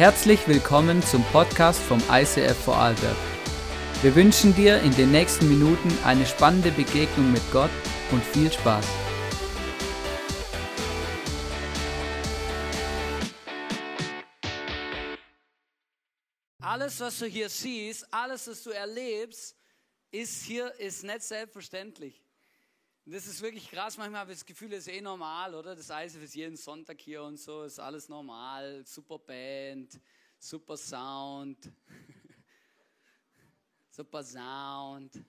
Herzlich willkommen zum Podcast vom ICF Vorarlberg. Wir wünschen dir in den nächsten Minuten eine spannende Begegnung mit Gott und viel Spaß. Alles, was du hier siehst, alles, was du erlebst, ist hier ist nicht selbstverständlich. Und das ist wirklich krass. Manchmal habe ich das Gefühl, es ist eh normal, oder? Das ICF ist jeden Sonntag hier und so, ist alles normal. Super Band, super Sound, super Sound,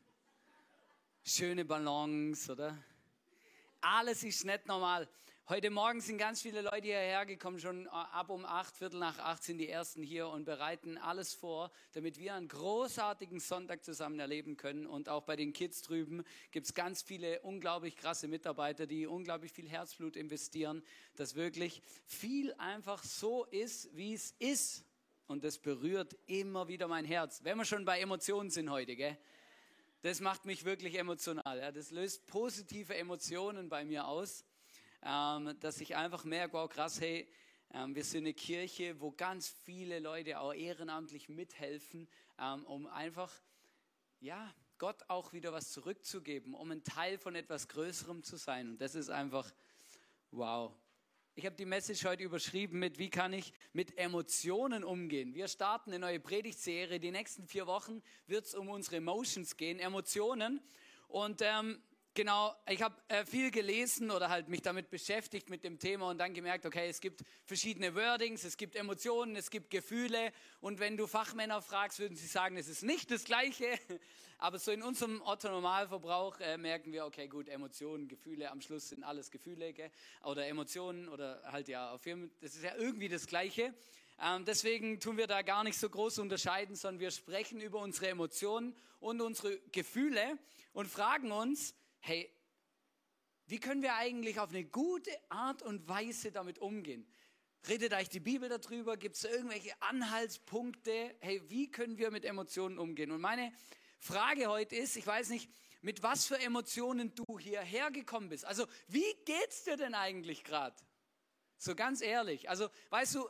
schöne Ballons, oder? Alles ist nicht normal. Heute Morgen sind ganz viele Leute hierher gekommen, schon äh, ab um acht, Viertel nach acht sind die ersten hier und bereiten alles vor, damit wir einen großartigen Sonntag zusammen erleben können. Und auch bei den Kids drüben gibt es ganz viele unglaublich krasse Mitarbeiter, die unglaublich viel Herzblut investieren, dass wirklich viel einfach so ist, wie es ist. Und das berührt immer wieder mein Herz. Wenn wir schon bei Emotionen sind heute, gell? Das macht mich wirklich emotional. Ja? Das löst positive Emotionen bei mir aus dass ich einfach merke, wow, krass, hey, ähm, wir sind eine Kirche, wo ganz viele Leute auch ehrenamtlich mithelfen, ähm, um einfach, ja, Gott auch wieder was zurückzugeben, um ein Teil von etwas Größerem zu sein. Und das ist einfach, wow. Ich habe die Message heute überschrieben mit, wie kann ich mit Emotionen umgehen. Wir starten eine neue Predigtserie. Die nächsten vier Wochen wird es um unsere Emotions gehen, Emotionen. Und ähm, Genau, ich habe äh, viel gelesen oder halt mich damit beschäftigt mit dem Thema und dann gemerkt, okay, es gibt verschiedene Wordings, es gibt Emotionen, es gibt Gefühle und wenn du Fachmänner fragst, würden sie sagen, es ist nicht das Gleiche. Aber so in unserem Otto-Normalverbrauch äh, merken wir, okay, gut, Emotionen, Gefühle, am Schluss sind alles Gefühle gell? oder Emotionen oder halt ja, auf jeden, das ist ja irgendwie das Gleiche. Ähm, deswegen tun wir da gar nicht so groß unterscheiden, sondern wir sprechen über unsere Emotionen und unsere Gefühle und fragen uns, hey, wie können wir eigentlich auf eine gute Art und Weise damit umgehen? Redet euch die Bibel darüber? Gibt es irgendwelche Anhaltspunkte? Hey, wie können wir mit Emotionen umgehen? Und meine Frage heute ist, ich weiß nicht, mit was für Emotionen du hierher gekommen bist. Also, wie geht's dir denn eigentlich gerade? So ganz ehrlich. Also, weißt du,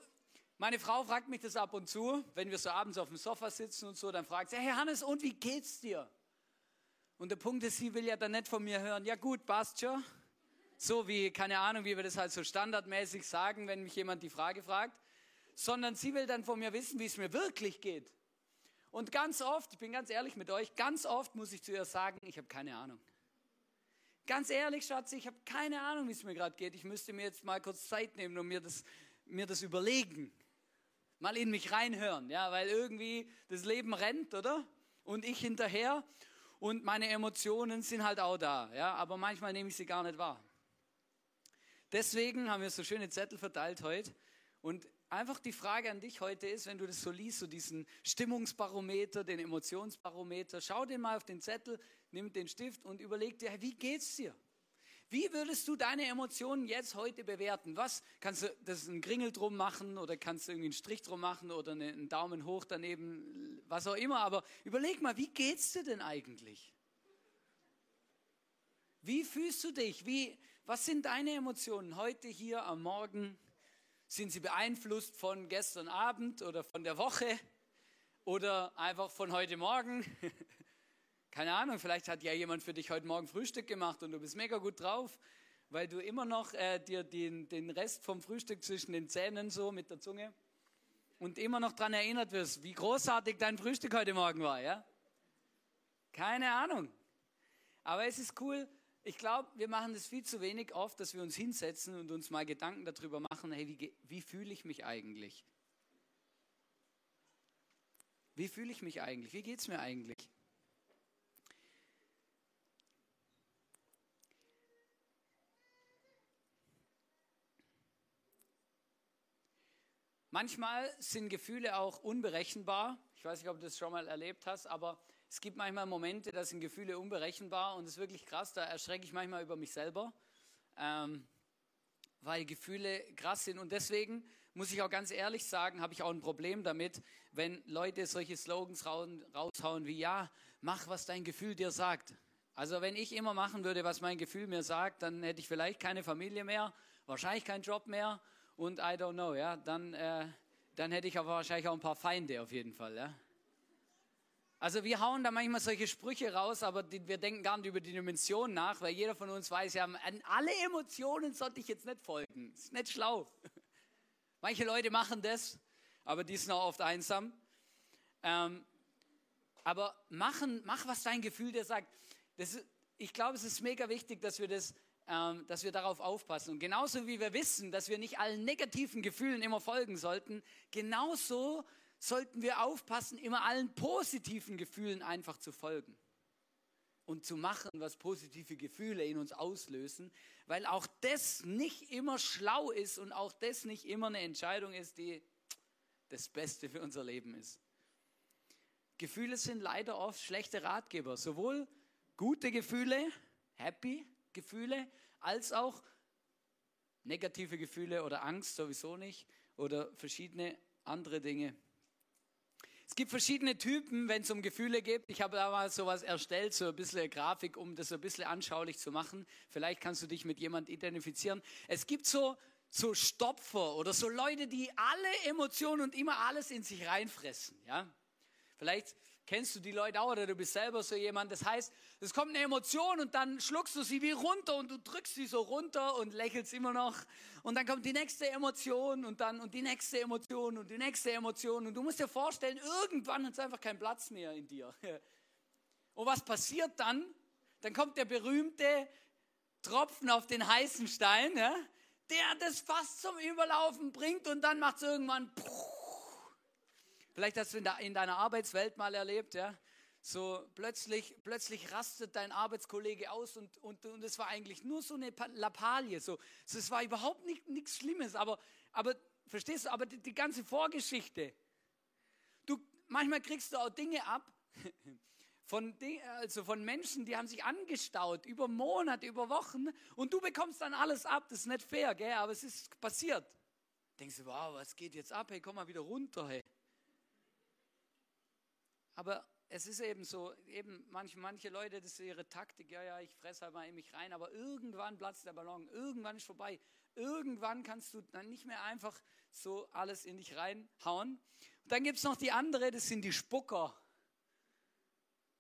meine Frau fragt mich das ab und zu, wenn wir so abends auf dem Sofa sitzen und so, dann fragt sie, hey Hannes, und wie geht's dir? Und der Punkt ist, sie will ja dann nicht von mir hören, ja gut, passt schon. So wie, keine Ahnung, wie wir das halt so standardmäßig sagen, wenn mich jemand die Frage fragt. Sondern sie will dann von mir wissen, wie es mir wirklich geht. Und ganz oft, ich bin ganz ehrlich mit euch, ganz oft muss ich zu ihr sagen, ich habe keine Ahnung. Ganz ehrlich, Schatz, ich habe keine Ahnung, wie es mir gerade geht. Ich müsste mir jetzt mal kurz Zeit nehmen und mir das, mir das überlegen. Mal in mich reinhören, ja, weil irgendwie das Leben rennt, oder? Und ich hinterher und meine Emotionen sind halt auch da, ja, aber manchmal nehme ich sie gar nicht wahr. Deswegen haben wir so schöne Zettel verteilt heute und einfach die Frage an dich heute ist, wenn du das so liest, so diesen Stimmungsbarometer, den Emotionsbarometer, schau dir mal auf den Zettel, nimm den Stift und überleg dir, wie geht's dir? Wie würdest du deine Emotionen jetzt heute bewerten? Was kannst du das einen Kringel drum machen oder kannst du irgendwie einen Strich drum machen oder einen Daumen hoch daneben, was auch immer, aber überleg mal, wie geht's dir denn eigentlich? Wie fühlst du dich? Wie was sind deine Emotionen heute hier am Morgen? Sind sie beeinflusst von gestern Abend oder von der Woche oder einfach von heute Morgen? Keine Ahnung, vielleicht hat ja jemand für dich heute Morgen Frühstück gemacht und du bist mega gut drauf, weil du immer noch äh, dir den, den Rest vom Frühstück zwischen den Zähnen so mit der Zunge und immer noch daran erinnert wirst, wie großartig dein Frühstück heute Morgen war, ja? Keine Ahnung. Aber es ist cool. Ich glaube, wir machen das viel zu wenig oft, dass wir uns hinsetzen und uns mal Gedanken darüber machen, hey, wie, wie fühle ich mich eigentlich? Wie fühle ich mich eigentlich? Wie geht es mir eigentlich? Manchmal sind Gefühle auch unberechenbar. Ich weiß nicht, ob du das schon mal erlebt hast, aber es gibt manchmal Momente, da sind Gefühle unberechenbar und das ist wirklich krass. Da erschrecke ich manchmal über mich selber, ähm, weil Gefühle krass sind. Und deswegen muss ich auch ganz ehrlich sagen, habe ich auch ein Problem damit, wenn Leute solche Slogans raushauen wie, ja, mach, was dein Gefühl dir sagt. Also wenn ich immer machen würde, was mein Gefühl mir sagt, dann hätte ich vielleicht keine Familie mehr, wahrscheinlich keinen Job mehr und I don't know, ja, dann äh, dann hätte ich aber wahrscheinlich auch ein paar Feinde auf jeden Fall. Ja? Also wir hauen da manchmal solche Sprüche raus, aber die, wir denken gar nicht über die Dimension nach, weil jeder von uns weiß ja, an alle Emotionen sollte ich jetzt nicht folgen. Ist nicht schlau. Manche Leute machen das, aber die sind auch oft einsam. Ähm, aber machen, mach, was dein Gefühl dir sagt. Das ich glaube, es ist mega wichtig, dass wir, das, ähm, dass wir darauf aufpassen. Und genauso wie wir wissen, dass wir nicht allen negativen Gefühlen immer folgen sollten, genauso sollten wir aufpassen, immer allen positiven Gefühlen einfach zu folgen und zu machen, was positive Gefühle in uns auslösen, weil auch das nicht immer schlau ist und auch das nicht immer eine Entscheidung ist, die das Beste für unser Leben ist. Gefühle sind leider oft schlechte Ratgeber, sowohl gute Gefühle, happy Gefühle, als auch negative Gefühle oder Angst sowieso nicht oder verschiedene andere Dinge. Es gibt verschiedene Typen, wenn es um Gefühle geht. Ich habe da mal sowas erstellt, so ein bisschen Grafik, um das ein bisschen anschaulich zu machen. Vielleicht kannst du dich mit jemand identifizieren. Es gibt so, so Stopfer oder so Leute, die alle Emotionen und immer alles in sich reinfressen. Ja? Vielleicht Kennst du die Leute auch oder du bist selber so jemand? Das heißt, es kommt eine Emotion und dann schluckst du sie wie runter und du drückst sie so runter und lächelst immer noch. Und dann kommt die nächste Emotion und dann und die nächste Emotion und die nächste Emotion. Und du musst dir vorstellen, irgendwann hat es einfach keinen Platz mehr in dir. Und was passiert dann? Dann kommt der berühmte Tropfen auf den heißen Stein, der das fast zum Überlaufen bringt und dann macht es irgendwann. Puh, Vielleicht hast du in, in deiner Arbeitswelt mal erlebt, ja, so plötzlich, plötzlich rastet dein Arbeitskollege aus und, und, und es war eigentlich nur so eine Lappalie. So. Es war überhaupt nicht, nichts Schlimmes, aber, aber verstehst du, aber die, die ganze Vorgeschichte. Du, manchmal kriegst du auch Dinge ab von, also von Menschen, die haben sich angestaut über Monate, über Wochen und du bekommst dann alles ab. Das ist nicht fair, gell? aber es ist passiert. Denkst du, wow, was geht jetzt ab? Hey, komm mal wieder runter, hey. Aber es ist eben so, eben manche, manche Leute, das ist ihre Taktik, ja, ja, ich fresse halt mal in mich rein, aber irgendwann platzt der Ballon, irgendwann ist vorbei. Irgendwann kannst du dann nicht mehr einfach so alles in dich reinhauen. Und dann gibt es noch die andere, das sind die Spucker.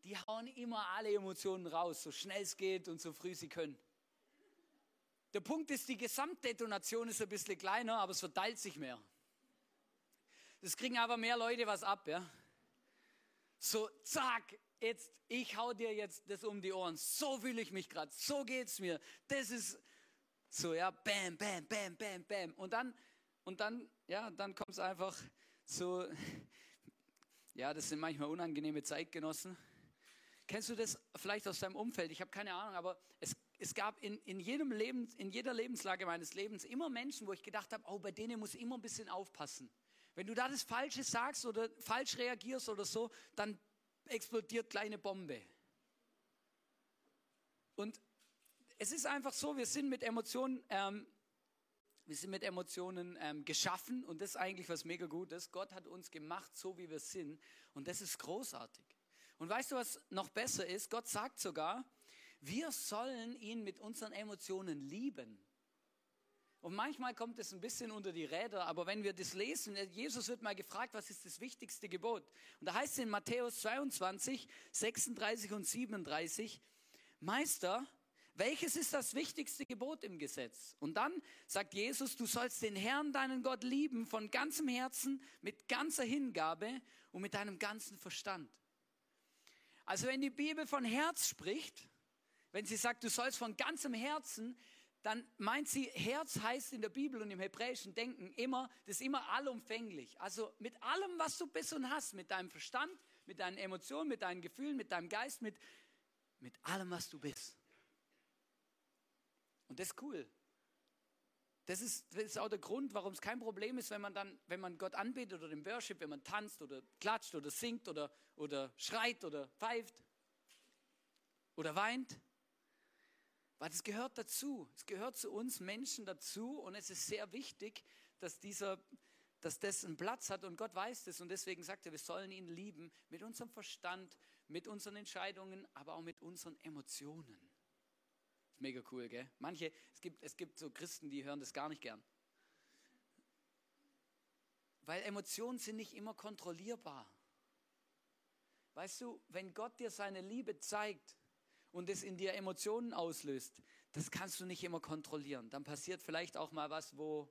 Die hauen immer alle Emotionen raus, so schnell es geht und so früh sie können. Der Punkt ist, die Gesamtdetonation ist ein bisschen kleiner, aber es verteilt sich mehr. Das kriegen aber mehr Leute was ab, ja. So, zack, jetzt, ich hau dir jetzt das um die Ohren. So fühle ich mich gerade, so geht's mir. Das ist so, ja, bam, bam, bam, bam, bam. Und dann, und dann, ja, dann kommt es einfach so, ja, das sind manchmal unangenehme Zeitgenossen. Kennst du das vielleicht aus deinem Umfeld? Ich habe keine Ahnung, aber es, es gab in, in, jedem Leben, in jeder Lebenslage meines Lebens immer Menschen, wo ich gedacht habe, oh, bei denen muss ich immer ein bisschen aufpassen. Wenn du da das Falsche sagst oder falsch reagierst oder so, dann explodiert kleine Bombe. Und es ist einfach so, wir sind mit Emotionen, ähm, wir sind mit Emotionen ähm, geschaffen und das ist eigentlich was mega Gutes. Gott hat uns gemacht, so wie wir sind und das ist großartig. Und weißt du, was noch besser ist? Gott sagt sogar, wir sollen ihn mit unseren Emotionen lieben. Und manchmal kommt es ein bisschen unter die Räder, aber wenn wir das lesen, äh, Jesus wird mal gefragt, was ist das wichtigste Gebot? Und da heißt es in Matthäus 22, 36 und 37, Meister, welches ist das wichtigste Gebot im Gesetz? Und dann sagt Jesus, du sollst den Herrn, deinen Gott lieben, von ganzem Herzen, mit ganzer Hingabe und mit deinem ganzen Verstand. Also wenn die Bibel von Herz spricht, wenn sie sagt, du sollst von ganzem Herzen, dann meint sie, Herz heißt in der Bibel und im hebräischen Denken immer, das ist immer allumfänglich. Also mit allem, was du bist und hast, mit deinem Verstand, mit deinen Emotionen, mit deinen Gefühlen, mit deinem Geist, mit, mit allem, was du bist. Und das ist cool. Das ist, das ist auch der Grund, warum es kein Problem ist, wenn man dann, wenn man Gott anbetet oder im Worship, wenn man tanzt oder klatscht oder singt oder, oder schreit oder pfeift oder weint. Weil es gehört dazu. Es gehört zu uns Menschen dazu und es ist sehr wichtig, dass dieser, dass das einen Platz hat und Gott weiß das und deswegen sagt er, wir sollen ihn lieben mit unserem Verstand, mit unseren Entscheidungen, aber auch mit unseren Emotionen. Ist mega cool, gell? Manche, es gibt, es gibt so Christen, die hören das gar nicht gern. Weil Emotionen sind nicht immer kontrollierbar. Weißt du, wenn Gott dir seine Liebe zeigt und es in dir Emotionen auslöst, das kannst du nicht immer kontrollieren. Dann passiert vielleicht auch mal was, wo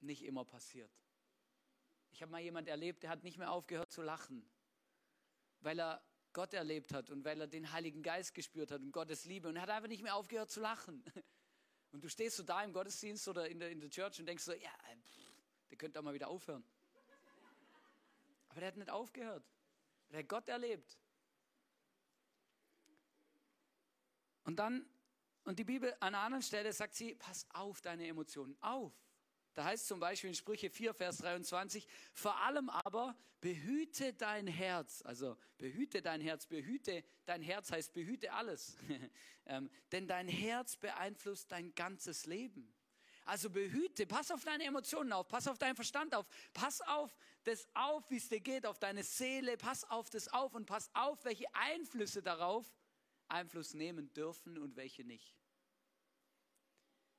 nicht immer passiert. Ich habe mal jemand erlebt, der hat nicht mehr aufgehört zu lachen, weil er Gott erlebt hat und weil er den Heiligen Geist gespürt hat und Gottes Liebe und er hat einfach nicht mehr aufgehört zu lachen. Und du stehst so da im Gottesdienst oder in der, in der Church und denkst so, ja, pff, der könnte auch mal wieder aufhören. Aber der hat nicht aufgehört. Der hat Gott erlebt. Und dann, und die Bibel an einer anderen Stelle sagt sie, pass auf deine Emotionen, auf. Da heißt zum Beispiel in Sprüche 4, Vers 23, vor allem aber behüte dein Herz. Also behüte dein Herz, behüte dein Herz heißt behüte alles. ähm, denn dein Herz beeinflusst dein ganzes Leben. Also behüte, pass auf deine Emotionen auf, pass auf deinen Verstand auf, pass auf das auf, wie es dir geht, auf deine Seele, pass auf das auf und pass auf, welche Einflüsse darauf Einfluss nehmen dürfen und welche nicht.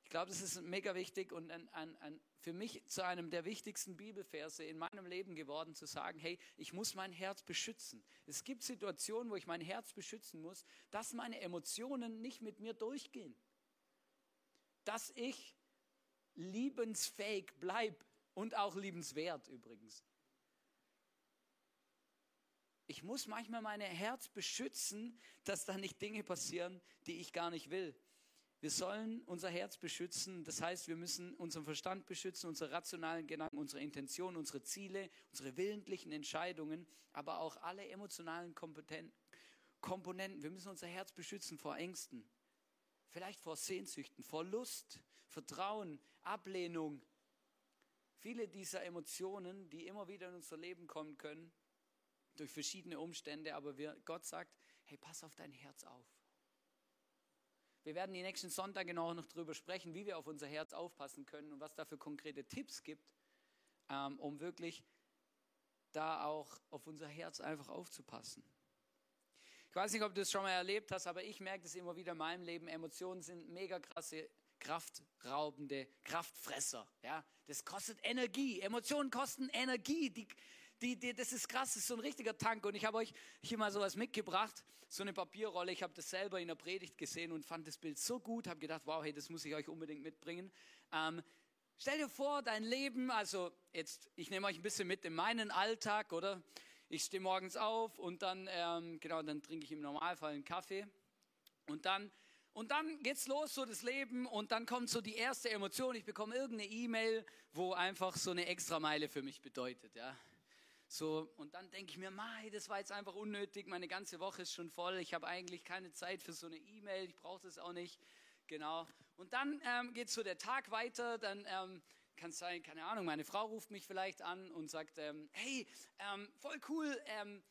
Ich glaube, das ist mega wichtig und ein, ein, ein, für mich zu einem der wichtigsten Bibelverse in meinem Leben geworden, zu sagen, hey, ich muss mein Herz beschützen. Es gibt Situationen, wo ich mein Herz beschützen muss, dass meine Emotionen nicht mit mir durchgehen. Dass ich liebensfähig bleibe und auch liebenswert übrigens. Ich muss manchmal mein Herz beschützen, dass da nicht Dinge passieren, die ich gar nicht will. Wir sollen unser Herz beschützen, das heißt, wir müssen unseren Verstand beschützen, unsere rationalen Gedanken, unsere Intentionen, unsere Ziele, unsere willentlichen Entscheidungen, aber auch alle emotionalen Komponenten. Wir müssen unser Herz beschützen vor Ängsten, vielleicht vor Sehnsüchten, vor Lust, Vertrauen, Ablehnung. Viele dieser Emotionen, die immer wieder in unser Leben kommen können, durch verschiedene Umstände, aber wir, Gott sagt, hey, pass auf dein Herz auf. Wir werden die nächsten Sonntage noch darüber sprechen, wie wir auf unser Herz aufpassen können und was da für konkrete Tipps gibt, ähm, um wirklich da auch auf unser Herz einfach aufzupassen. Ich weiß nicht, ob du das schon mal erlebt hast, aber ich merke das immer wieder in meinem Leben. Emotionen sind mega krasse, kraftraubende Kraftfresser. Ja? Das kostet Energie. Emotionen kosten Energie. Die, die, die, das ist krass, das ist so ein richtiger Tank. Und ich habe euch hier mal sowas mitgebracht, so eine Papierrolle. Ich habe das selber in der Predigt gesehen und fand das Bild so gut, habe gedacht, wow, hey, das muss ich euch unbedingt mitbringen. Ähm, stell dir vor, dein Leben, also jetzt, ich nehme euch ein bisschen mit in meinen Alltag, oder? Ich stehe morgens auf und dann, ähm, genau, dann trinke ich im Normalfall einen Kaffee und dann und dann geht's los, so das Leben, und dann kommt so die erste Emotion. Ich bekomme irgendeine E-Mail, wo einfach so eine Extrameile für mich bedeutet, ja. So, und dann denke ich mir, Mai, das war jetzt einfach unnötig, meine ganze Woche ist schon voll, ich habe eigentlich keine Zeit für so eine E-Mail, ich brauche das auch nicht. Genau. Und dann ähm, geht so der Tag weiter, dann ähm, kann es sein, keine Ahnung, meine Frau ruft mich vielleicht an und sagt, ähm, hey, ähm, voll cool, ähm,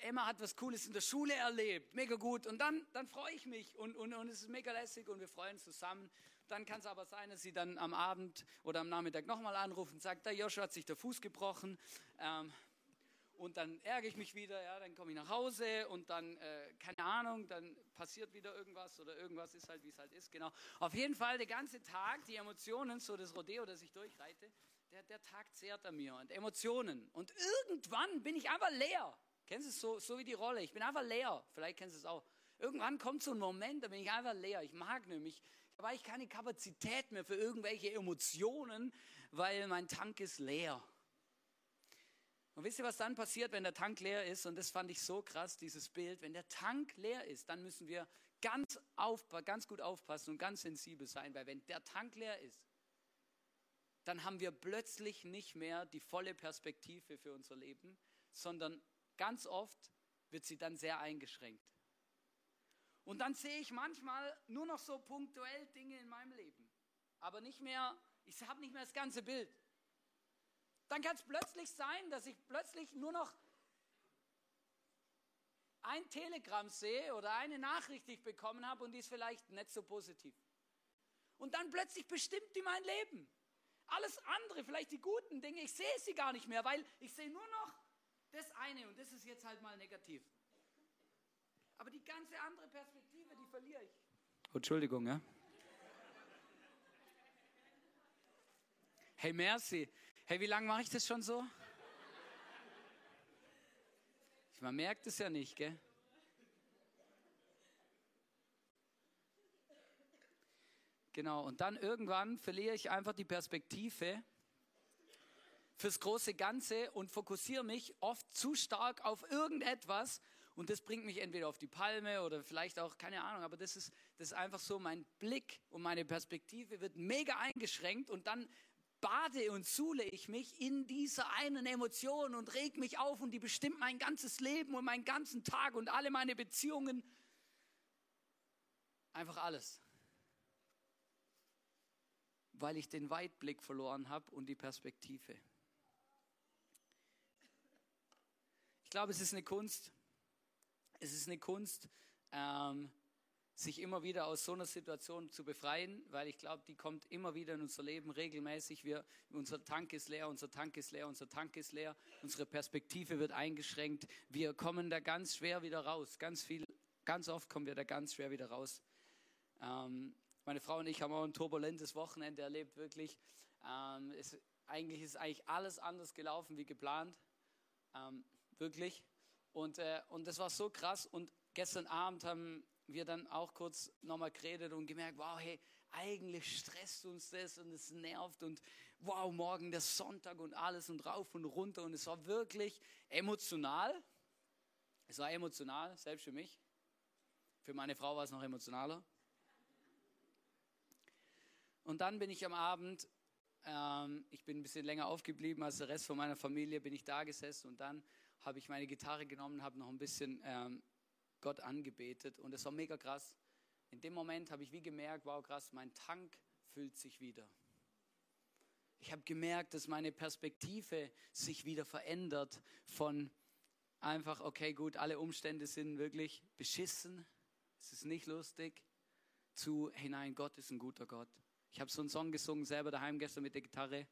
Emma hat was Cooles in der Schule erlebt, mega gut. Und dann, dann freue ich mich und, und, und es ist mega lässig und wir freuen uns zusammen. Dann kann es aber sein, dass sie dann am Abend oder am Nachmittag nochmal anruft und sagt, der Joshua hat sich der Fuß gebrochen. Ähm, und dann ärgere ich mich wieder, ja, dann komme ich nach Hause und dann, äh, keine Ahnung, dann passiert wieder irgendwas oder irgendwas ist halt, wie es halt ist, genau. Auf jeden Fall, der ganze Tag, die Emotionen, so das Rodeo, das ich durchreite, der, der Tag zehrt an mir und Emotionen. Und irgendwann bin ich einfach leer. Kennst du es so, so wie die Rolle? Ich bin einfach leer. Vielleicht kennst du es auch. Irgendwann kommt so ein Moment, da bin ich einfach leer. Ich mag nämlich habe ich keine Kapazität mehr für irgendwelche Emotionen, weil mein Tank ist leer. Und wisst ihr, was dann passiert, wenn der Tank leer ist? Und das fand ich so krass, dieses Bild. Wenn der Tank leer ist, dann müssen wir ganz, auf, ganz gut aufpassen und ganz sensibel sein, weil wenn der Tank leer ist, dann haben wir plötzlich nicht mehr die volle Perspektive für unser Leben, sondern ganz oft wird sie dann sehr eingeschränkt. Und dann sehe ich manchmal nur noch so punktuell Dinge in meinem Leben. Aber nicht mehr, ich habe nicht mehr das ganze Bild. Dann kann es plötzlich sein, dass ich plötzlich nur noch ein Telegramm sehe oder eine Nachricht, die ich bekommen habe und die ist vielleicht nicht so positiv. Und dann plötzlich bestimmt die mein Leben. Alles andere, vielleicht die guten Dinge, ich sehe sie gar nicht mehr, weil ich sehe nur noch das eine und das ist jetzt halt mal negativ. Aber die ganze andere Perspektive, die verliere ich. Entschuldigung, ja. Hey, merci. Hey, wie lange mache ich das schon so? Man merkt es ja nicht, gell? Genau, und dann irgendwann verliere ich einfach die Perspektive fürs große Ganze und fokussiere mich oft zu stark auf irgendetwas und das bringt mich entweder auf die Palme oder vielleicht auch, keine Ahnung, aber das ist, das ist einfach so, mein Blick und meine Perspektive wird mega eingeschränkt und dann bade und suhle ich mich in dieser einen Emotion und reg mich auf und die bestimmt mein ganzes Leben und meinen ganzen Tag und alle meine Beziehungen. Einfach alles. Weil ich den Weitblick verloren habe und die Perspektive. Ich glaube, es ist eine Kunst. Es ist eine Kunst, ähm, sich immer wieder aus so einer Situation zu befreien, weil ich glaube, die kommt immer wieder in unser Leben regelmäßig. Wir, unser Tank ist leer, unser Tank ist leer, unser Tank ist leer, unsere Perspektive wird eingeschränkt. Wir kommen da ganz schwer wieder raus. Ganz viel, ganz oft kommen wir da ganz schwer wieder raus. Ähm, meine Frau und ich haben auch ein turbulentes Wochenende erlebt, wirklich. Ähm, es, eigentlich ist eigentlich alles anders gelaufen wie geplant, ähm, wirklich. Und, äh, und das war so krass. Und gestern Abend haben wir dann auch kurz nochmal geredet und gemerkt, wow, hey, eigentlich stresst uns das und es nervt und wow, morgen der Sonntag und alles und rauf und runter und es war wirklich emotional. Es war emotional, selbst für mich. Für meine Frau war es noch emotionaler. Und dann bin ich am Abend, ähm, ich bin ein bisschen länger aufgeblieben als der Rest von meiner Familie, bin ich da gesessen und dann habe ich meine Gitarre genommen, habe noch ein bisschen ähm, Gott angebetet und es war mega krass. In dem Moment habe ich wie gemerkt, wow krass, mein Tank füllt sich wieder. Ich habe gemerkt, dass meine Perspektive sich wieder verändert von einfach, okay, gut, alle Umstände sind wirklich beschissen, es ist nicht lustig, zu, hey nein, Gott ist ein guter Gott. Ich habe so einen Song gesungen, selber daheim gestern mit der Gitarre,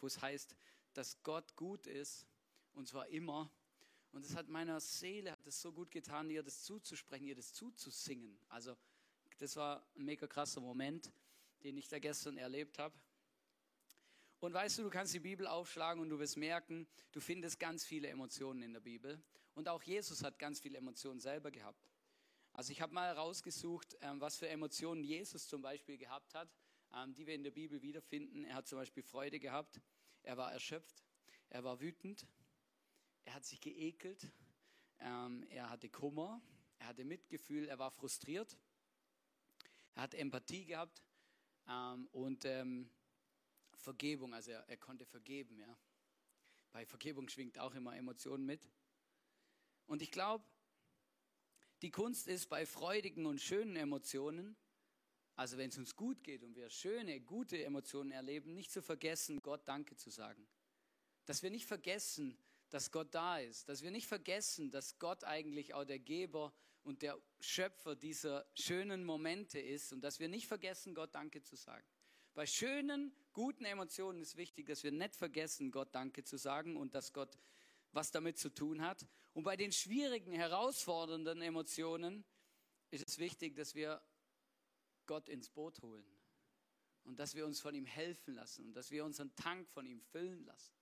wo es heißt, dass Gott gut ist und zwar immer und es hat meiner Seele hat es so gut getan, ihr das zuzusprechen, ihr das zuzusingen. Also das war ein mega krasser Moment, den ich da gestern erlebt habe. Und weißt du, du kannst die Bibel aufschlagen und du wirst merken, du findest ganz viele Emotionen in der Bibel. Und auch Jesus hat ganz viele Emotionen selber gehabt. Also ich habe mal herausgesucht, ähm, was für Emotionen Jesus zum Beispiel gehabt hat, ähm, die wir in der Bibel wiederfinden. Er hat zum Beispiel Freude gehabt, er war erschöpft, er war wütend, er hat sich geekelt, ähm, er hatte Kummer, er hatte Mitgefühl, er war frustriert, er hat Empathie gehabt ähm, und ähm, Vergebung, also er, er konnte vergeben. Ja. Bei Vergebung schwingt auch immer Emotionen mit. Und ich glaube, die Kunst ist bei freudigen und schönen Emotionen, also wenn es uns gut geht und wir schöne, gute Emotionen erleben, nicht zu vergessen, Gott Danke zu sagen. Dass wir nicht vergessen, dass Gott da ist, dass wir nicht vergessen, dass Gott eigentlich auch der Geber und der Schöpfer dieser schönen Momente ist und dass wir nicht vergessen, Gott Danke zu sagen. Bei schönen, guten Emotionen ist wichtig, dass wir nicht vergessen, Gott Danke zu sagen und dass Gott was damit zu tun hat. Und bei den schwierigen, herausfordernden Emotionen ist es wichtig, dass wir Gott ins Boot holen und dass wir uns von ihm helfen lassen und dass wir unseren Tank von ihm füllen lassen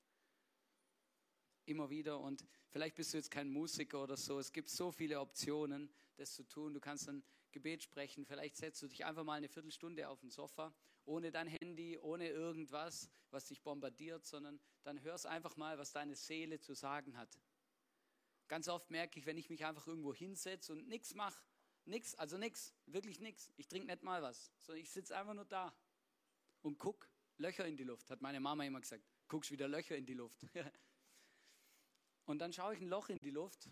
immer wieder. Und vielleicht bist du jetzt kein Musiker oder so. Es gibt so viele Optionen, das zu tun. Du kannst ein Gebet sprechen. Vielleicht setzt du dich einfach mal eine Viertelstunde auf den Sofa, ohne dein Handy, ohne irgendwas, was dich bombardiert, sondern dann hörst einfach mal, was deine Seele zu sagen hat. Ganz oft merke ich, wenn ich mich einfach irgendwo hinsetze und nichts mache, nichts, also nichts, wirklich nichts. Ich trinke nicht mal was, sondern ich sitze einfach nur da und guck Löcher in die Luft, hat meine Mama immer gesagt. Guckst wieder Löcher in die Luft. Und dann schaue ich ein Loch in die Luft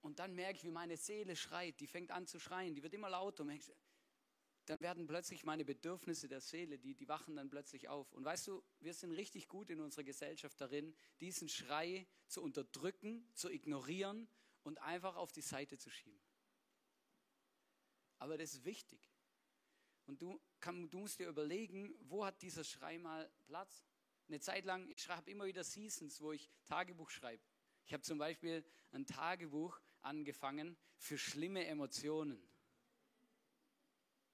und dann merke ich, wie meine Seele schreit. Die fängt an zu schreien, die wird immer lauter. Dann werden plötzlich meine Bedürfnisse der Seele, die, die wachen dann plötzlich auf. Und weißt du, wir sind richtig gut in unserer Gesellschaft darin, diesen Schrei zu unterdrücken, zu ignorieren und einfach auf die Seite zu schieben. Aber das ist wichtig. Und du, kann, du musst dir überlegen, wo hat dieser Schrei mal Platz? Eine Zeit lang, ich habe immer wieder Seasons, wo ich Tagebuch schreibe. Ich habe zum Beispiel ein Tagebuch angefangen für schlimme Emotionen.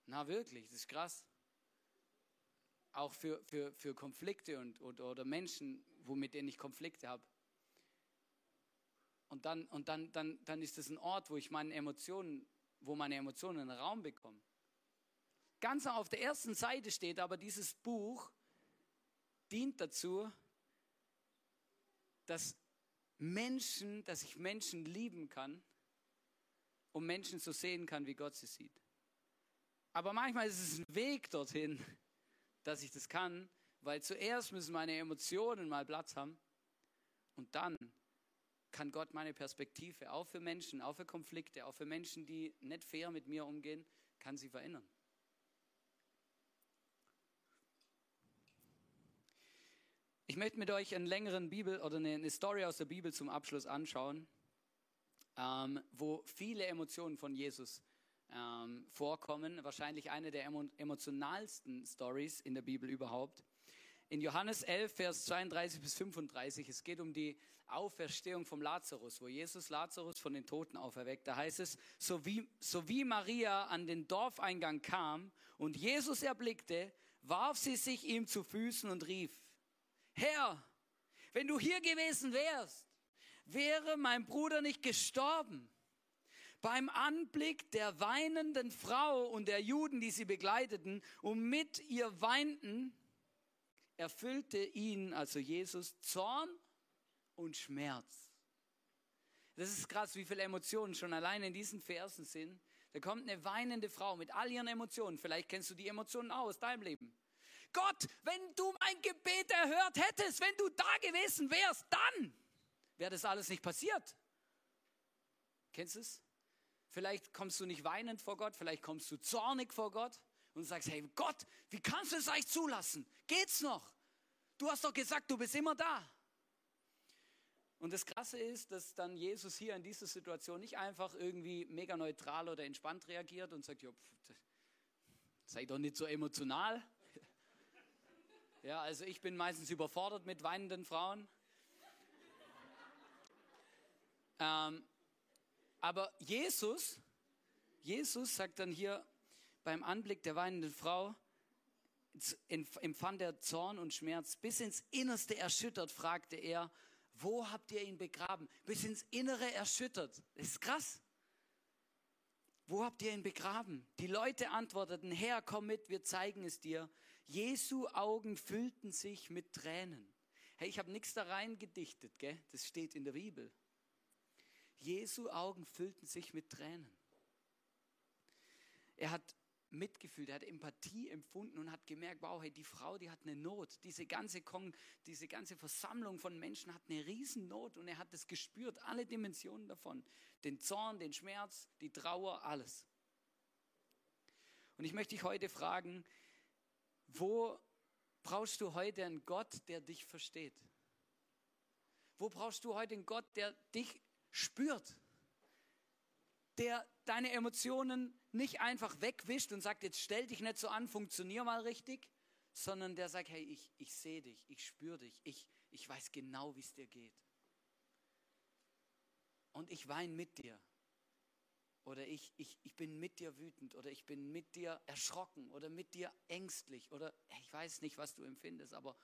Na wirklich, das ist krass. auch für, für, für Konflikte und, oder, oder Menschen, mit denen ich Konflikte habe. Und, dann, und dann, dann, dann ist es ein Ort, wo ich meine Emotionen, wo meine Emotionen einen Raum bekommen. Ganz auf der ersten Seite steht aber, dieses Buch dient dazu, dass Menschen, dass ich Menschen lieben kann und Menschen so sehen kann, wie Gott sie sieht. Aber manchmal ist es ein Weg dorthin, dass ich das kann, weil zuerst müssen meine Emotionen mal Platz haben und dann kann Gott meine Perspektive auch für Menschen, auch für Konflikte, auch für Menschen, die nicht fair mit mir umgehen, kann sie verändern. Ich möchte mit euch einen längeren Bibel oder eine Story aus der Bibel zum Abschluss anschauen, ähm, wo viele Emotionen von Jesus ähm, vorkommen. Wahrscheinlich eine der emotionalsten Stories in der Bibel überhaupt. In Johannes 11, Vers 32 bis 35, es geht um die Auferstehung vom Lazarus, wo Jesus Lazarus von den Toten auferweckt. Da heißt es, so wie, so wie Maria an den Dorfeingang kam und Jesus erblickte, warf sie sich ihm zu Füßen und rief, Herr, wenn du hier gewesen wärst, wäre mein Bruder nicht gestorben. Beim Anblick der weinenden Frau und der Juden, die sie begleiteten und mit ihr weinten, erfüllte ihn, also Jesus, Zorn und Schmerz. Das ist krass, wie viele Emotionen schon allein in diesen Versen sind. Da kommt eine weinende Frau mit all ihren Emotionen. Vielleicht kennst du die Emotionen aus deinem Leben. Gott, wenn du mein Gebet erhört hättest, wenn du da gewesen wärst, dann wäre das alles nicht passiert. Kennst du es? Vielleicht kommst du nicht weinend vor Gott, vielleicht kommst du zornig vor Gott und sagst, hey Gott, wie kannst du es eigentlich zulassen? Geht's noch? Du hast doch gesagt, du bist immer da. Und das Krasse ist, dass dann Jesus hier in dieser Situation nicht einfach irgendwie mega neutral oder entspannt reagiert und sagt, ja, sei doch nicht so emotional. Ja, also ich bin meistens überfordert mit weinenden Frauen. Ähm, aber Jesus, Jesus sagt dann hier beim Anblick der weinenden Frau, empfand er Zorn und Schmerz. Bis ins Innerste erschüttert, fragte er, wo habt ihr ihn begraben? Bis ins Innere erschüttert. Das ist krass. Wo habt ihr ihn begraben? Die Leute antworteten, Herr, komm mit, wir zeigen es dir. Jesu Augen füllten sich mit Tränen. Hey, ich habe nichts da rein gedichtet, gell? das steht in der Bibel. Jesu Augen füllten sich mit Tränen. Er hat mitgefühlt, er hat Empathie empfunden und hat gemerkt, wow, hey, die Frau, die hat eine Not. Diese ganze, Kong, diese ganze Versammlung von Menschen hat eine Riesennot und er hat es gespürt, alle Dimensionen davon. Den Zorn, den Schmerz, die Trauer, alles. Und ich möchte dich heute fragen, wo brauchst du heute einen Gott, der dich versteht? Wo brauchst du heute einen Gott, der dich spürt? Der deine Emotionen nicht einfach wegwischt und sagt, jetzt stell dich nicht so an, funktionier mal richtig, sondern der sagt, hey, ich, ich sehe dich, ich spüre dich, ich, ich weiß genau, wie es dir geht. Und ich weine mit dir oder ich, ich, ich bin mit dir wütend oder ich bin mit dir erschrocken oder mit dir ängstlich oder ich weiß nicht, was du empfindest, aber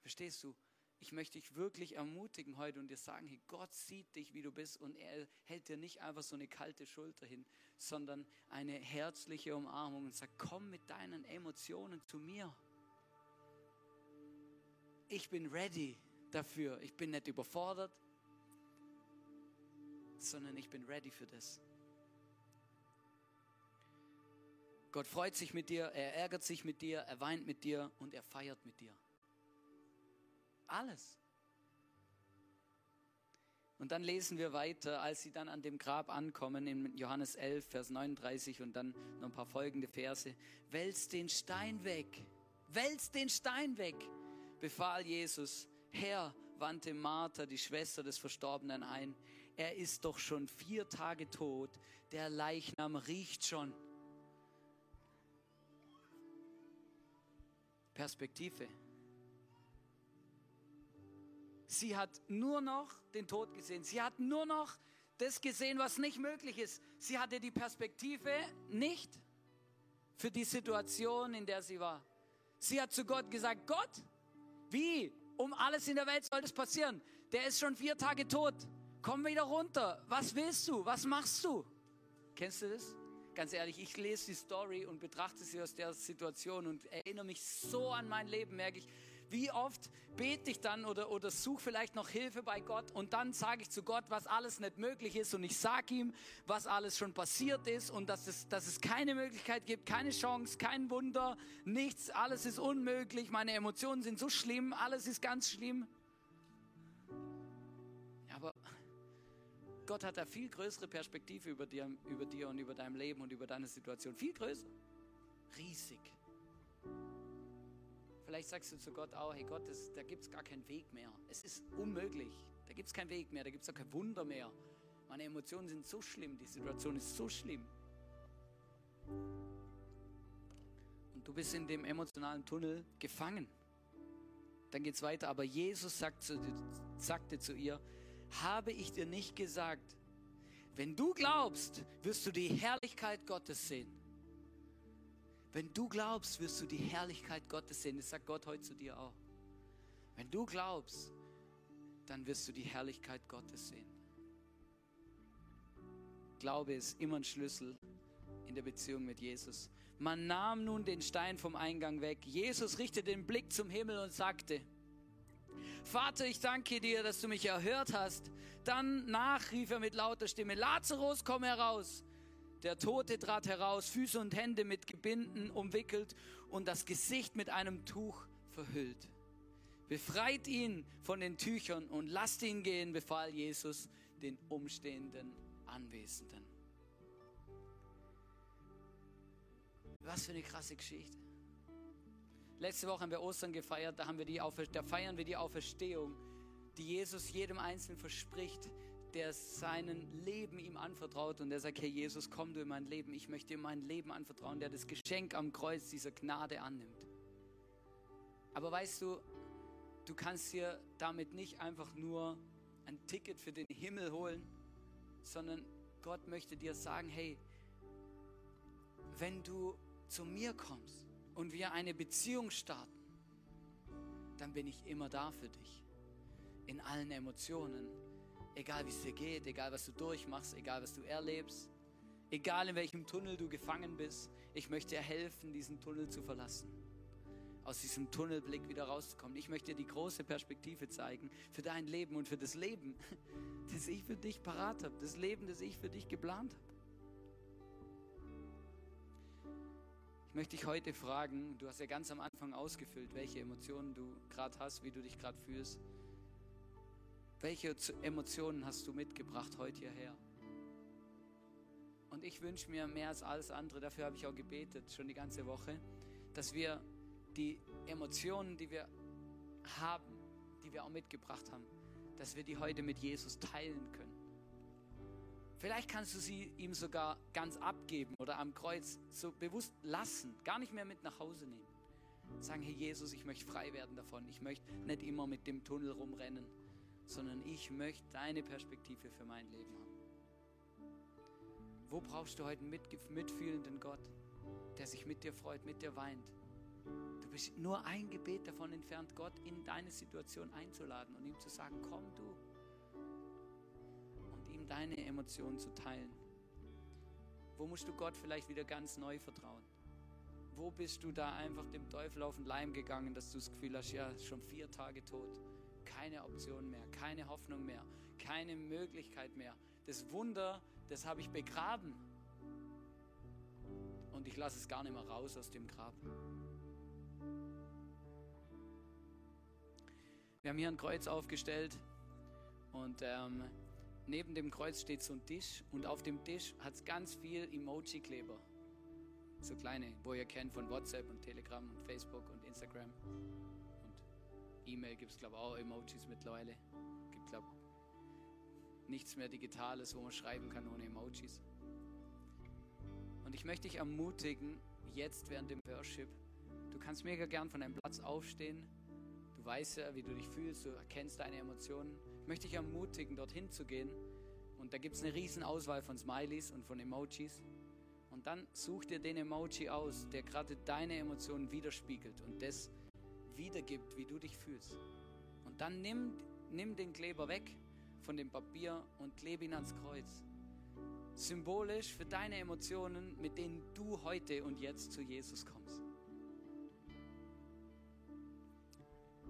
verstehst du, ich möchte dich wirklich ermutigen heute und dir sagen, hey, Gott sieht dich, wie du bist und er hält dir nicht einfach so eine kalte Schulter hin, sondern eine herzliche Umarmung und sagt, komm mit deinen Emotionen zu mir. Ich bin ready dafür. Ich bin nicht überfordert, sondern ich bin ready für das. Gott freut sich mit dir, er ärgert sich mit dir, er weint mit dir und er feiert mit dir. Alles. Und dann lesen wir weiter, als sie dann an dem Grab ankommen, in Johannes 11, Vers 39 und dann noch ein paar folgende Verse. Wälzt den Stein weg, wälzt den Stein weg, befahl Jesus. Herr, wandte Martha, die Schwester des Verstorbenen, ein. Er ist doch schon vier Tage tot, der Leichnam riecht schon. Perspektive. Sie hat nur noch den Tod gesehen. Sie hat nur noch das gesehen, was nicht möglich ist. Sie hatte die Perspektive nicht für die Situation, in der sie war. Sie hat zu Gott gesagt, Gott, wie? Um alles in der Welt soll das passieren. Der ist schon vier Tage tot. Komm wieder runter. Was willst du? Was machst du? Kennst du das? Ganz ehrlich, ich lese die Story und betrachte sie aus der Situation und erinnere mich so an mein Leben, merke ich, wie oft bete ich dann oder, oder suche vielleicht noch Hilfe bei Gott und dann sage ich zu Gott, was alles nicht möglich ist und ich sage ihm, was alles schon passiert ist und dass es, dass es keine Möglichkeit gibt, keine Chance, kein Wunder, nichts, alles ist unmöglich, meine Emotionen sind so schlimm, alles ist ganz schlimm. Gott hat da viel größere Perspektive über dir, über dir und über dein Leben und über deine Situation. Viel größer. Riesig. Vielleicht sagst du zu Gott auch, hey Gott, das, da gibt es gar keinen Weg mehr. Es ist unmöglich. Da gibt es keinen Weg mehr, da gibt es auch kein Wunder mehr. Meine Emotionen sind so schlimm, die Situation ist so schlimm. Und du bist in dem emotionalen Tunnel gefangen. Dann geht es weiter, aber Jesus sagt zu, sagte zu ihr, habe ich dir nicht gesagt, wenn du glaubst, wirst du die Herrlichkeit Gottes sehen. Wenn du glaubst, wirst du die Herrlichkeit Gottes sehen. Das sagt Gott heute zu dir auch. Wenn du glaubst, dann wirst du die Herrlichkeit Gottes sehen. Glaube ist immer ein Schlüssel in der Beziehung mit Jesus. Man nahm nun den Stein vom Eingang weg. Jesus richtete den Blick zum Himmel und sagte, Vater, ich danke dir, dass du mich erhört hast. Dann nachrief er mit lauter Stimme, Lazarus, komm heraus. Der Tote trat heraus, Füße und Hände mit Gebinden umwickelt und das Gesicht mit einem Tuch verhüllt. Befreit ihn von den Tüchern und lasst ihn gehen, befahl Jesus den umstehenden Anwesenden. Was für eine krasse Geschichte. Letzte Woche haben wir Ostern gefeiert, da, haben wir die da feiern wir die Auferstehung, die Jesus jedem Einzelnen verspricht, der seinen Leben ihm anvertraut und der sagt, Herr Jesus, komm du in mein Leben, ich möchte dir mein Leben anvertrauen, der das Geschenk am Kreuz dieser Gnade annimmt. Aber weißt du, du kannst dir damit nicht einfach nur ein Ticket für den Himmel holen, sondern Gott möchte dir sagen, hey, wenn du zu mir kommst, und wir eine Beziehung starten, dann bin ich immer da für dich. In allen Emotionen. Egal wie es dir geht, egal was du durchmachst, egal was du erlebst, egal in welchem Tunnel du gefangen bist. Ich möchte dir helfen, diesen Tunnel zu verlassen. Aus diesem Tunnelblick wieder rauszukommen. Ich möchte dir die große Perspektive zeigen für dein Leben und für das Leben, das ich für dich parat habe. Das Leben, das ich für dich geplant habe. Möchte dich heute fragen, du hast ja ganz am Anfang ausgefüllt, welche Emotionen du gerade hast, wie du dich gerade fühlst. Welche Emotionen hast du mitgebracht heute hierher? Und ich wünsche mir mehr als alles andere, dafür habe ich auch gebetet, schon die ganze Woche, dass wir die Emotionen, die wir haben, die wir auch mitgebracht haben, dass wir die heute mit Jesus teilen können. Vielleicht kannst du sie ihm sogar ganz abgeben oder am Kreuz so bewusst lassen, gar nicht mehr mit nach Hause nehmen. Sagen, Herr Jesus, ich möchte frei werden davon. Ich möchte nicht immer mit dem Tunnel rumrennen, sondern ich möchte deine Perspektive für mein Leben haben. Wo brauchst du heute einen mitfühlenden Gott, der sich mit dir freut, mit dir weint? Du bist nur ein Gebet davon entfernt, Gott in deine Situation einzuladen und ihm zu sagen, komm du ihm deine Emotionen zu teilen? Wo musst du Gott vielleicht wieder ganz neu vertrauen? Wo bist du da einfach dem Teufel auf den Leim gegangen, dass du das Gefühl hast, ja, schon vier Tage tot, keine Option mehr, keine Hoffnung mehr, keine Möglichkeit mehr. Das Wunder, das habe ich begraben. Und ich lasse es gar nicht mehr raus aus dem Grab. Wir haben hier ein Kreuz aufgestellt und ähm, neben dem Kreuz steht so ein Tisch und auf dem Tisch hat es ganz viel Emoji-Kleber. So kleine, wo ihr kennt von WhatsApp und Telegram und Facebook und Instagram. Und E-Mail gibt es, glaube ich, auch Emojis mittlerweile. Gibt, glaube ich, nichts mehr Digitales, wo man schreiben kann ohne Emojis. Und ich möchte dich ermutigen, jetzt während dem Worship, du kannst mega gern von deinem Platz aufstehen. Du weißt ja, wie du dich fühlst, du erkennst deine Emotionen möchte ich ermutigen, dorthin zu gehen. Und da gibt es eine riesen Auswahl von Smileys und von Emojis. Und dann such dir den Emoji aus, der gerade deine Emotionen widerspiegelt und das wiedergibt, wie du dich fühlst. Und dann nimm, nimm den Kleber weg von dem Papier und klebe ihn ans Kreuz. Symbolisch für deine Emotionen, mit denen du heute und jetzt zu Jesus kommst.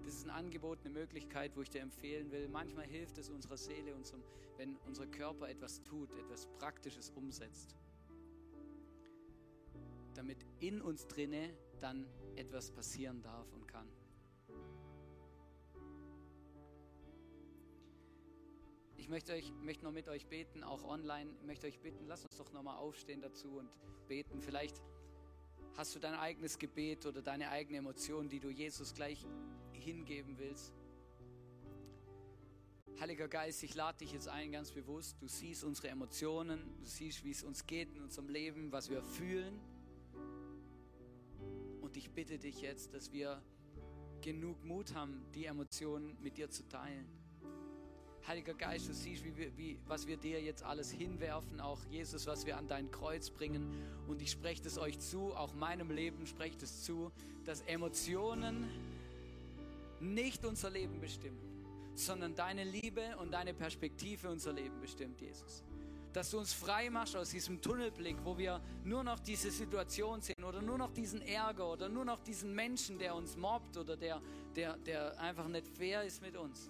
Das ist ein Angebot, eine Möglichkeit, wo ich dir empfehlen will. Manchmal hilft es unserer Seele, unserem, wenn unser Körper etwas tut, etwas Praktisches umsetzt. Damit in uns drinne dann etwas passieren darf und kann. Ich möchte, euch, möchte noch mit euch beten, auch online. Ich möchte euch bitten, lasst uns doch nochmal aufstehen dazu und beten. Vielleicht hast du dein eigenes Gebet oder deine eigene Emotion, die du Jesus gleich hingeben willst. Heiliger Geist, ich lade dich jetzt ein, ganz bewusst. Du siehst unsere Emotionen, du siehst, wie es uns geht in unserem Leben, was wir fühlen. Und ich bitte dich jetzt, dass wir genug Mut haben, die Emotionen mit dir zu teilen. Heiliger Geist, du siehst, wie wir, wie, was wir dir jetzt alles hinwerfen, auch Jesus, was wir an dein Kreuz bringen. Und ich spreche das euch zu, auch meinem Leben spreche es zu, dass Emotionen nicht unser Leben bestimmen, sondern deine Liebe und deine Perspektive unser Leben bestimmt, Jesus. Dass du uns frei machst aus diesem Tunnelblick, wo wir nur noch diese Situation sehen oder nur noch diesen Ärger oder nur noch diesen Menschen, der uns mobbt oder der, der, der einfach nicht fair ist mit uns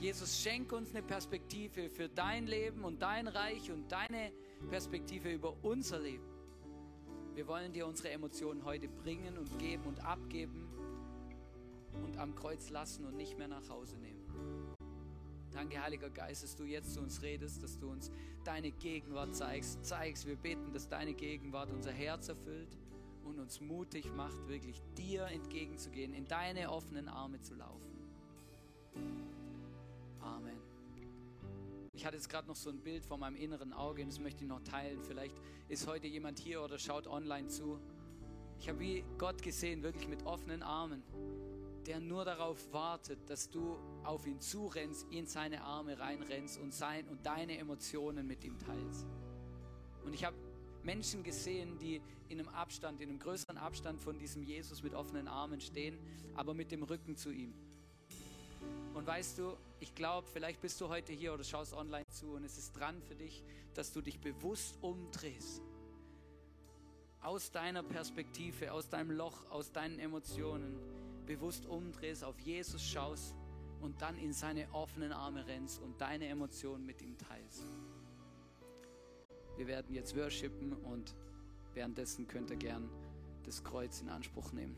Jesus, schenk uns eine Perspektive für dein Leben und dein Reich und deine Perspektive über unser Leben. Wir wollen dir unsere Emotionen heute bringen und geben und abgeben und am Kreuz lassen und nicht mehr nach Hause nehmen. Danke, Heiliger Geist, dass du jetzt zu uns redest, dass du uns deine Gegenwart zeigst. Zeigst, wir beten, dass deine Gegenwart unser Herz erfüllt und uns mutig macht, wirklich dir entgegenzugehen, in deine offenen Arme zu laufen. Amen. Ich hatte jetzt gerade noch so ein Bild vor meinem inneren Auge und das möchte ich noch teilen. Vielleicht ist heute jemand hier oder schaut online zu. Ich habe wie Gott gesehen, wirklich mit offenen Armen, der nur darauf wartet, dass du auf ihn zurennst, in seine Arme reinrennst und, sein, und deine Emotionen mit ihm teilst. Und ich habe Menschen gesehen, die in einem Abstand, in einem größeren Abstand von diesem Jesus mit offenen Armen stehen, aber mit dem Rücken zu ihm. Und weißt du, ich glaube, vielleicht bist du heute hier oder schaust online zu und es ist dran für dich, dass du dich bewusst umdrehst. Aus deiner Perspektive, aus deinem Loch, aus deinen Emotionen, bewusst umdrehst, auf Jesus schaust und dann in seine offenen Arme rennst und deine Emotionen mit ihm teilst. Wir werden jetzt worshipen und währenddessen könnt ihr gern das Kreuz in Anspruch nehmen.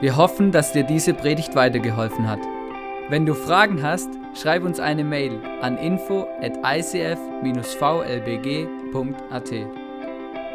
Wir hoffen, dass dir diese Predigt weitergeholfen hat. Wenn du Fragen hast, schreib uns eine Mail an info at icf-vlbg.at.